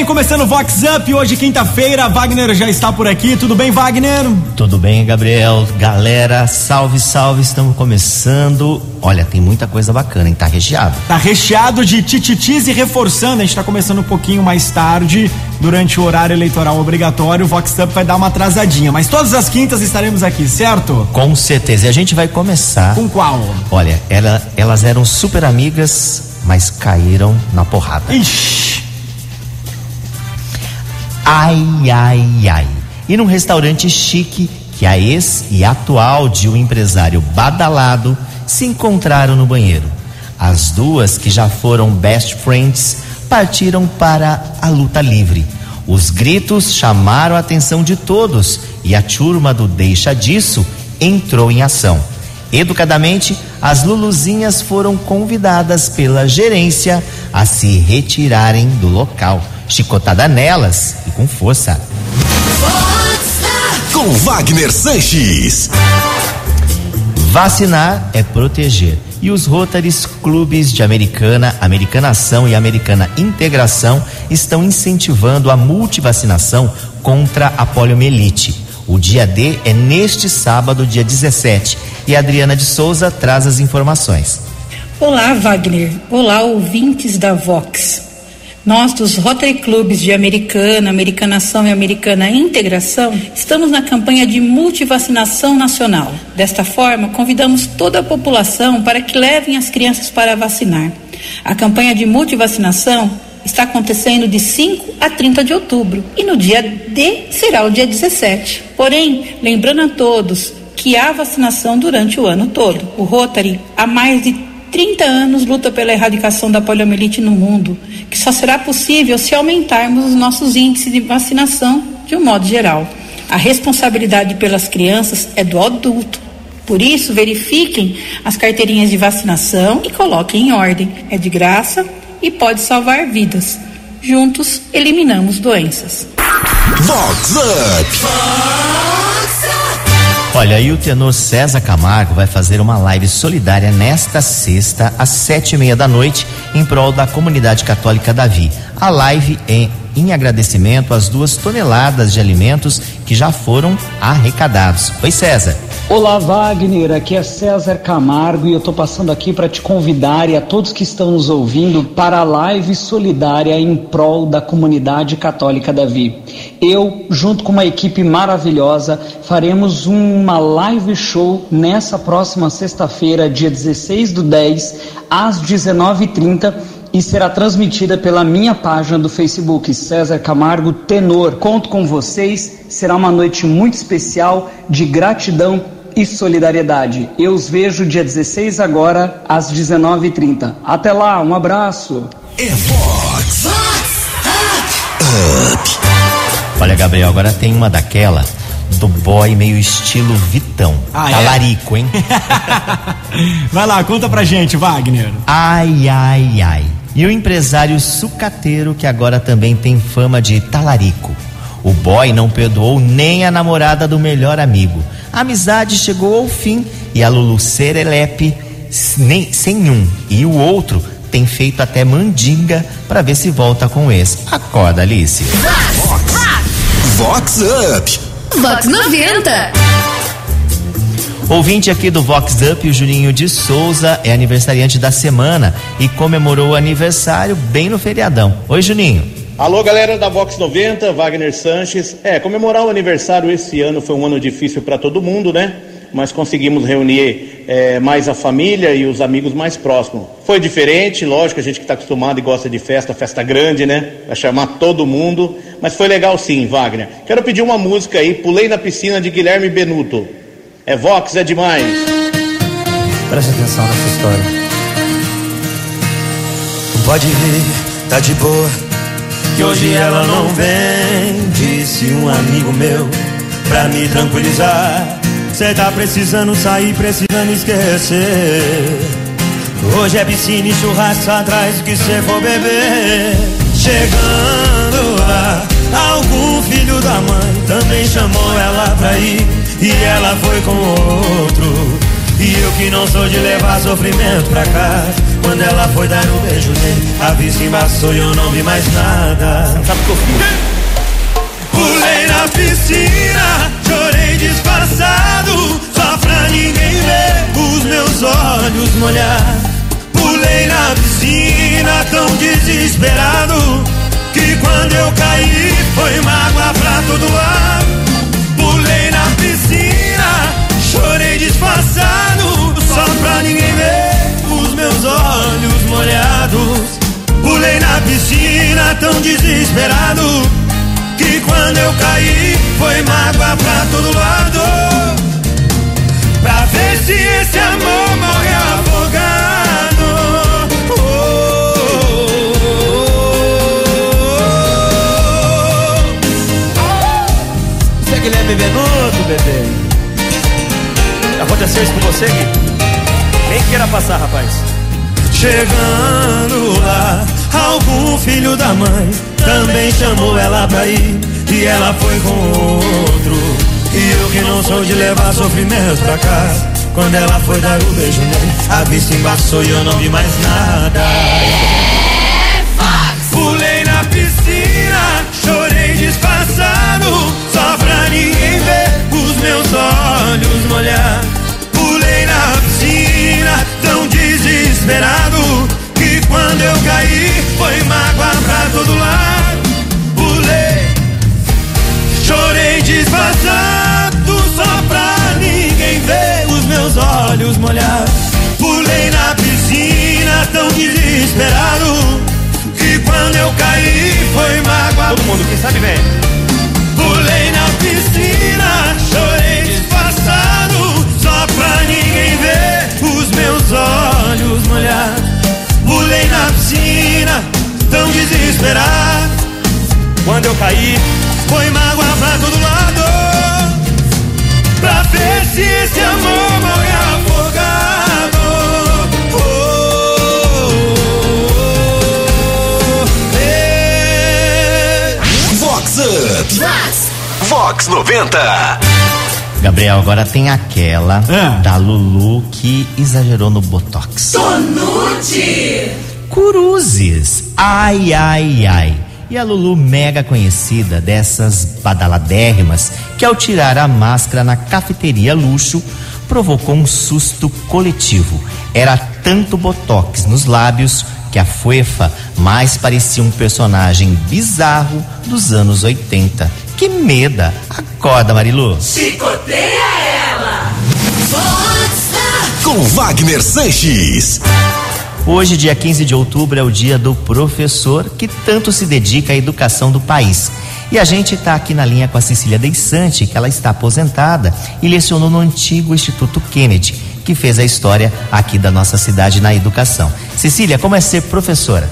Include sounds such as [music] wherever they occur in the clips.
bem, começando o Vox Up, hoje quinta-feira, Wagner já está por aqui, tudo bem Wagner? Tudo bem, Gabriel? Galera, salve, salve, estamos começando. Olha, tem muita coisa bacana, hein? Tá recheado. Tá recheado de tititis e reforçando, a gente tá começando um pouquinho mais tarde, durante o horário eleitoral obrigatório, o Vox Up vai dar uma atrasadinha, mas todas as quintas estaremos aqui, certo? Com certeza, e a gente vai começar. Com qual? Olha, ela, elas eram super amigas, mas caíram na porrada. Ixi. Ai, ai, ai. E num restaurante chique, que a ex e atual de um empresário badalado se encontraram no banheiro. As duas, que já foram best friends, partiram para a luta livre. Os gritos chamaram a atenção de todos e a turma do Deixa Disso entrou em ação. Educadamente, as Luluzinhas foram convidadas pela gerência a se retirarem do local. Chicotada nelas e com força. Com Wagner Sanches. Vacinar é proteger. E os Rotaries Clubes de Americana, Americanação e Americana Integração estão incentivando a multivacinação contra a poliomielite. O dia D é neste sábado, dia 17. E a Adriana de Souza traz as informações. Olá, Wagner. Olá, ouvintes da Vox. Nós, dos Rotary Clubes de Americana, Americanação e Americana Integração, estamos na campanha de multivacinação nacional. Desta forma, convidamos toda a população para que levem as crianças para vacinar. A campanha de multivacinação está acontecendo de 5 a 30 de outubro e no dia D será o dia 17. Porém, lembrando a todos que há vacinação durante o ano todo. O Rotary há mais de 30 anos luta pela erradicação da poliomielite no mundo, que só será possível se aumentarmos os nossos índices de vacinação de um modo geral. A responsabilidade pelas crianças é do adulto. Por isso, verifiquem as carteirinhas de vacinação e coloquem em ordem. É de graça e pode salvar vidas. Juntos, eliminamos doenças. Vox Up. Olha, e o tenor César Camargo vai fazer uma live solidária nesta sexta, às sete e meia da noite, em prol da comunidade católica Davi. A live é em agradecimento às duas toneladas de alimentos que já foram arrecadados. Oi, César. Olá, Wagner. Aqui é César Camargo e eu estou passando aqui para te convidar e a todos que estão nos ouvindo para a live solidária em prol da comunidade católica Davi. Eu, junto com uma equipe maravilhosa, faremos uma live show nessa próxima sexta-feira, dia 16 do 10, às 19h30 e será transmitida pela minha página do Facebook, César Camargo Tenor. Conto com vocês, será uma noite muito especial de gratidão e solidariedade. Eu os vejo dia 16 agora, às 19h30. Até lá, um abraço. É Vox. Up. Olha, Gabriel, agora tem uma daquela do boy meio estilo Vitão. Ah, é? Talarico, hein? [laughs] Vai lá, conta pra gente, Wagner. Ai, ai, ai. E o empresário sucateiro que agora também tem fama de talarico. O boy não perdoou nem a namorada do melhor amigo. A amizade chegou ao fim e a Lulu Serelepe nem, sem um. E o outro tem feito até mandinga para ver se volta com esse. Acorda, Alice. Vox Up. Vox 90. Ouvinte aqui do Vox Up, o Juninho de Souza é aniversariante da semana e comemorou o aniversário bem no feriadão. Oi, Juninho. Alô, galera da Vox 90, Wagner Sanches. É, comemorar o aniversário esse ano foi um ano difícil para todo mundo, né? Mas conseguimos reunir é, mais a família e os amigos mais próximos. Foi diferente, lógico, a gente que está acostumado e gosta de festa, festa grande, né? Vai chamar todo mundo. Mas foi legal sim, Wagner. Quero pedir uma música aí, Pulei na Piscina de Guilherme Benuto. É Vox, é demais. Preste atenção nessa história. Pode vir, tá de boa. Que hoje ela não vem, disse um amigo meu, pra me tranquilizar. Cê tá precisando sair, precisando esquecer. Hoje é piscina e churrasco atrás do que cê for beber. Chegando lá, algum filho da mãe também chamou ela pra ir. E ela foi com outro. E eu que não sou de levar sofrimento pra casa. Quando ela foi dar um beijo nele, a vista embaçou e eu não vi mais nada. Sabe o que eu fiz? Pulei na piscina, chorei disfarçado, só pra ninguém ver os meus olhos molhar. Pulei na piscina, tão desesperado, que quando eu caí foi mágoa pra todo lado. Pulei na piscina, chorei disfarçado, só pra ninguém ver Pulei na piscina, tão desesperado que quando eu caí foi mágoa pra todo lado. Pra ver se esse amor morre afogado. Você é Guilherme Venuto, bebê. Aconteceu isso com você, Gui? Nem queira passar, rapaz. Chegando lá, algum filho da mãe também chamou ela pra ir e ela foi com outro. E eu que não sou de levar sofrimentos pra casa. Quando ela foi dar o beijo nele, a vista embaçou e eu não vi mais nada. Pulei na piscina, chorei disfarçado, só pra ninguém ver os meus olhos molhar. Pulei na piscina, tão desesperado, molhar. Pulei na piscina, tão desesperado, que quando eu caí foi mágoa. Todo mundo, quem sabe vem. Pulei na piscina, chorei disfarçado, só pra ninguém ver os meus olhos molhar. Pulei na piscina, tão desesperado. Quando eu caí, Foi mágoa pra todo lado. Pra ver se esse amor morre 90. Gabriel, agora tem aquela Ah. da Lulu que exagerou no Botox. Tonute! Cruzes. Ai, ai, ai. E a Lulu, mega conhecida dessas badaladérrimas, que ao tirar a máscara na cafeteria luxo, provocou um susto coletivo. Era tanto botox nos lábios que a Fuefa mais parecia um personagem bizarro dos anos 80. Que meda! Acorda, Marilu! Chicoteia ela! Vox Com Wagner Sanches. Hoje, dia 15 de outubro, é o dia do professor que tanto se dedica à educação do país. E a gente está aqui na linha com a Cecília Deissante, que ela está aposentada e lecionou no antigo Instituto Kennedy, que fez a história aqui da nossa cidade na educação. Cecília, como é ser professora?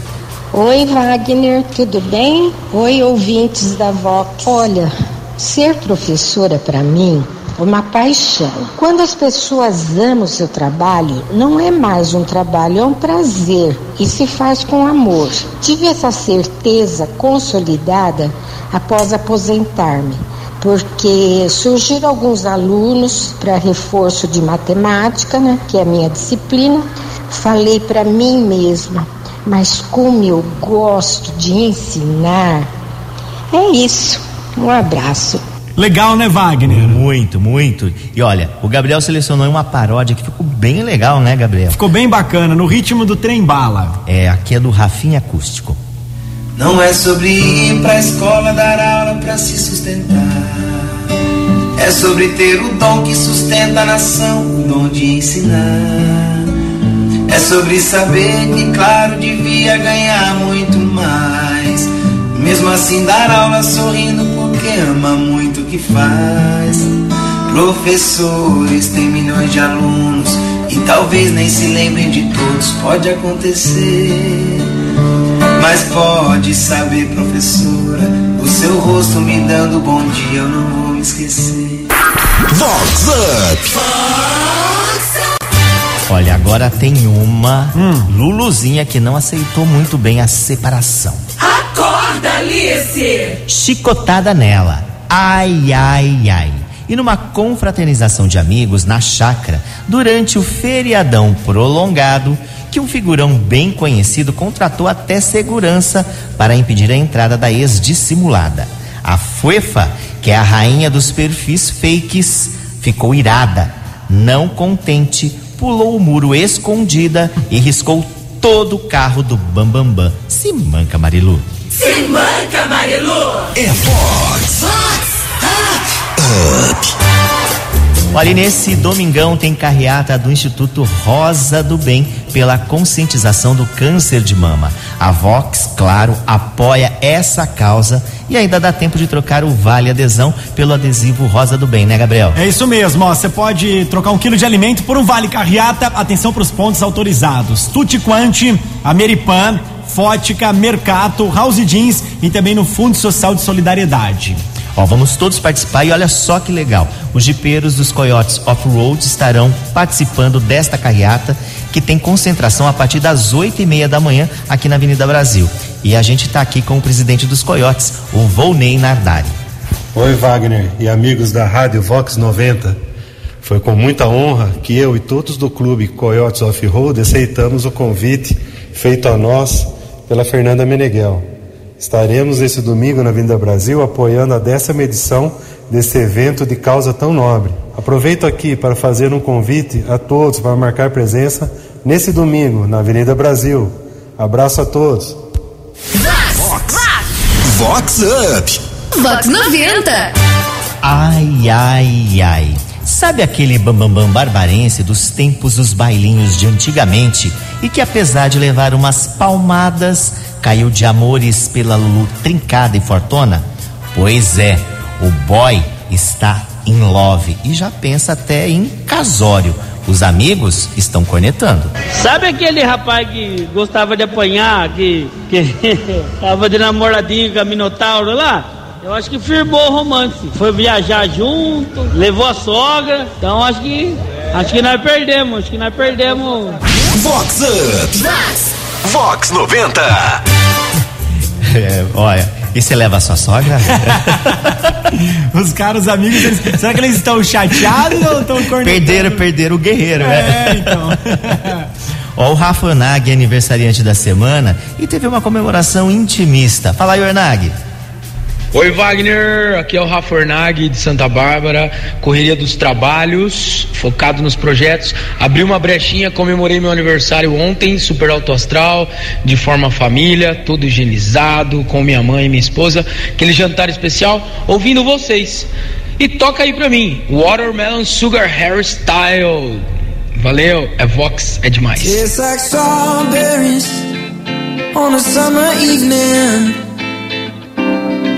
Oi, Wagner, tudo bem? Oi, ouvintes da Vox. Olha, ser professora para mim é uma paixão. Quando as pessoas amam o seu trabalho, não é mais um trabalho, é um prazer e se faz com amor. Tive essa certeza consolidada após aposentar-me, porque surgiram alguns alunos para reforço de matemática, né, que é a minha disciplina. Falei para mim mesma, mas como eu gosto de ensinar. É isso. Um abraço. Legal, né, Wagner? Muito, muito. E olha, o Gabriel selecionou uma paródia que ficou bem legal, né, Gabriel? Ficou bem bacana, no ritmo do trem bala. É, aqui é do Rafinha Acústico. Não é sobre ir pra escola dar aula pra se sustentar. É sobre ter o dom que sustenta a nação, o dom de ensinar. É sobre saber que, claro, devia ganhar muito mais. Mesmo assim, dar aula sorrindo porque ama muito o que faz. Professores têm milhões de alunos e talvez nem se lembrem de todos, pode acontecer. Mas pode saber, professora, o seu rosto me dando bom dia, eu não vou me esquecer. Vox Up. Olha, agora tem uma Luluzinha que não aceitou muito bem a separação. Acorda, Alice! Chicotada nela. Ai, ai, ai. E numa confraternização de amigos na chácara, durante o feriadão prolongado, que um figurão bem conhecido contratou até segurança para impedir a entrada da ex-dissimulada. A Fuefa, que é a rainha dos perfis fakes, ficou irada. Não contente, pulou o muro escondida e riscou todo o carro do Bambambam. Bam, Bam. Se manca, Marilu. Se manca, Marilu. É Vox. Vox Up. Olha, nesse domingão tem carreata do Instituto Rosa do Bem pela conscientização do câncer de mama. A Vox, claro, apoia essa causa e ainda dá tempo de trocar o Vale Adesão pelo adesivo Rosa do Bem, né, Gabriel? É isso mesmo, ó. Você pode trocar um quilo de alimento por um Vale Carreata. Atenção para os pontos autorizados. Tutti Quanti, Ameripan, Fótica, Mercato, House Jeans e também no Fundo Social de Solidariedade. Ó, vamos todos participar e olha só que legal. Os jipeiros dos Coyotes Off-Road estarão participando desta carreata que tem concentração a partir das oito e meia da manhã aqui na Avenida Brasil. E a gente está aqui com o presidente dos Coyotes, o Volney Nardari. Oi, Wagner e amigos da Rádio Vox 90. Foi com muita honra que eu e todos do clube Coyotes Off-Road aceitamos o convite feito a nós pela Fernanda Meneghel. Estaremos esse domingo na Vinda Brasil apoiando a décima edição desse evento de causa tão nobre. Aproveito aqui para fazer um convite a todos para marcar presença nesse domingo na Avenida Brasil. Abraço a todos. Vox. Vox Up. Vox 90. Ai, ai, ai. Sabe aquele bambambam bam, bam barbarense dos tempos dos bailinhos de antigamente e que apesar de levar umas palmadas, caiu de amores pela Lulu trincada e fortuna? Pois é, o boy está em love e já pensa até em casório. Os amigos estão cornetando. Sabe aquele rapaz que gostava de apanhar, que, que [laughs] tava de namoradinho com a Minotauro lá? Eu acho que firmou o romance. Foi viajar junto, levou a sogra. Então acho que acho que nós perdemos, acho que nós perdemos. Vox Up. Vox. Vox 90. É, olha, e você leva a sua sogra? [laughs] Os caros amigos, eles, será que eles estão chateados ou estão cornetando? Perderam, perderam o guerreiro, É, então. [laughs] Ó, o Rafa Ornag é aniversariante da semana e teve uma comemoração intimista. Fala aí, Ornag. Oi Wagner, aqui é o Rafa Ornag de Santa Bárbara, correria dos trabalhos, focado nos projetos. Abri uma brechinha, comemorei meu aniversário ontem, super alto astral, de forma família, todo higienizado, com minha mãe e minha esposa. Aquele jantar especial, ouvindo vocês. E toca aí pra mim, Watermelon Sugar Hairstyle. Valeu, é Vox, é demais. It's like strawberries on a summer evening.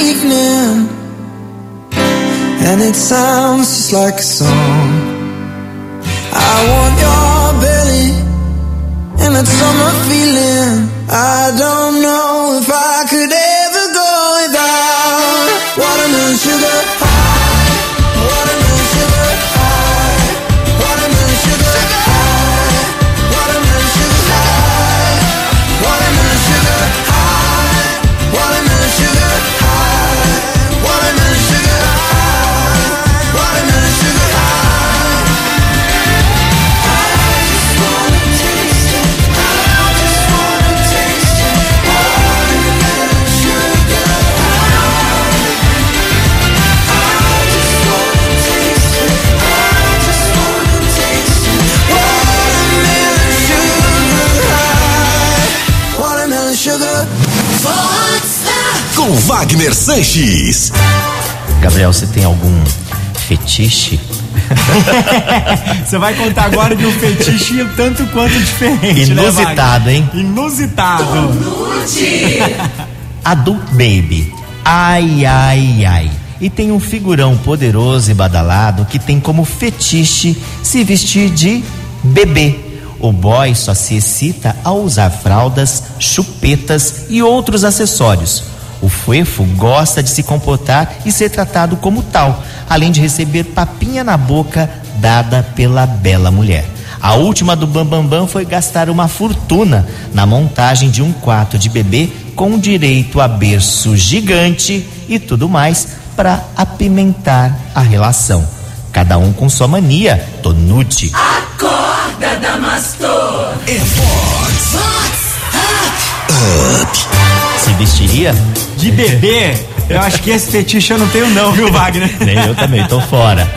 evening, and it sounds just like a song. I want your belly and that summer feeling. Wagner Sanches. Gabriel, você tem algum fetiche? [laughs] Você vai contar agora de um fetiche tanto quanto diferente, né, Inusitado, Wagner? hein? Inusitado. [laughs] Adult Baby. Ai, ai, ai. E tem um figurão poderoso e badalado que tem como fetiche se vestir de bebê. O boy só se excita ao usar fraldas, chupetas e outros acessórios. O fuefo gosta de se comportar e ser tratado como tal, além de receber papinha na boca dada pela bela mulher. A última do Bambambam Bam Bam foi gastar uma fortuna na montagem de um quarto de bebê com direito a berço gigante e tudo mais para apimentar a relação. Cada um com sua mania, Tonute. Acorda, Damastor. É Vox Up. Se vestiria? De bebê, eu acho que esse fetiche eu não tenho não, viu, Wagner? [laughs] Nem eu também, tô fora.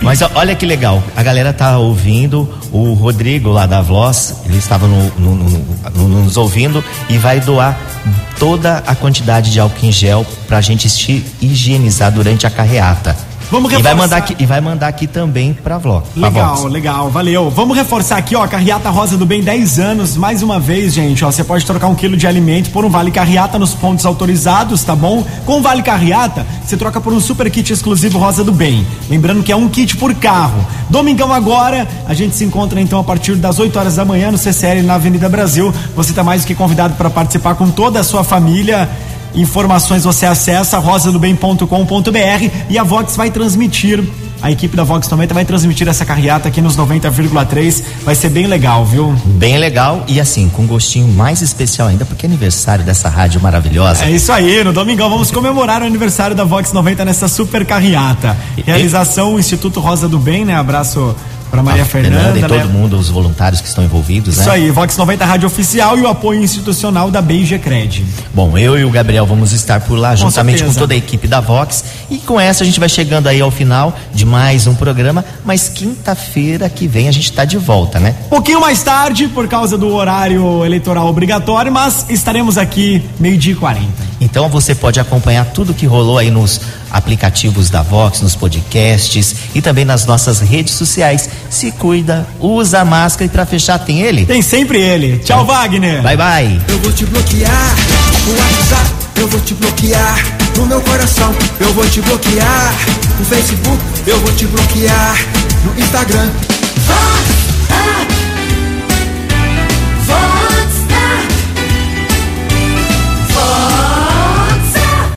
Mas olha que legal, a galera tá ouvindo, o Rodrigo lá da Vloz, ele estava no- no- no- no- nos ouvindo e vai doar toda a quantidade de álcool em gel pra gente se higienizar durante a carreata. Vamos e vai reforçar. mandar aqui, e vai mandar aqui também pra Vlog. Legal, Vox. legal, valeu. Vamos reforçar aqui, ó, Carriata Rosa do Bem, 10 anos, mais uma vez, gente, ó, você pode trocar um quilo de alimento por um Vale Carriata nos pontos autorizados, tá bom? Com o Vale Carriata, você troca por um super kit exclusivo Rosa do Bem. Lembrando que é um kit por carro. Domingão agora, a gente se encontra então a partir das 8 horas da manhã no CCL na Avenida Brasil. Você tá mais do que convidado para participar com toda a sua família. Informações você acessa rosadobem.com.br e a Vox vai transmitir. A equipe da Vox também vai transmitir essa carreata aqui nos 90,3. Vai ser bem legal, viu? Bem legal e assim, com um gostinho mais especial ainda, porque é aniversário dessa rádio maravilhosa. É isso aí, no domingão vamos comemorar o aniversário da Vox 90 nessa super carreata. Realização Instituto Rosa do Bem, né? Abraço para Maria A Fernanda, e né? todo mundo, os voluntários que estão envolvidos, né? Isso aí, Vox 90 Rádio Oficial e o apoio institucional da Beija Cred. Bom, eu e o Gabriel vamos estar por lá, juntamente com toda a equipe da Vox. E com essa a gente vai chegando aí ao final de mais um programa. Mas quinta-feira que vem a gente está de volta, né? Pouquinho mais tarde, por causa do horário eleitoral obrigatório, mas estaremos aqui meio-dia e 40. Então você pode acompanhar tudo que rolou aí nos aplicativos da Vox, nos podcasts e também nas nossas redes sociais. Se cuida, usa a máscara e pra fechar tem ele? Tem sempre ele. Tchau, Wagner. Bye bye. Eu vou te bloquear no WhatsApp, eu vou te bloquear no meu coração, eu vou te bloquear no Facebook, eu vou te bloquear no Instagram. Vox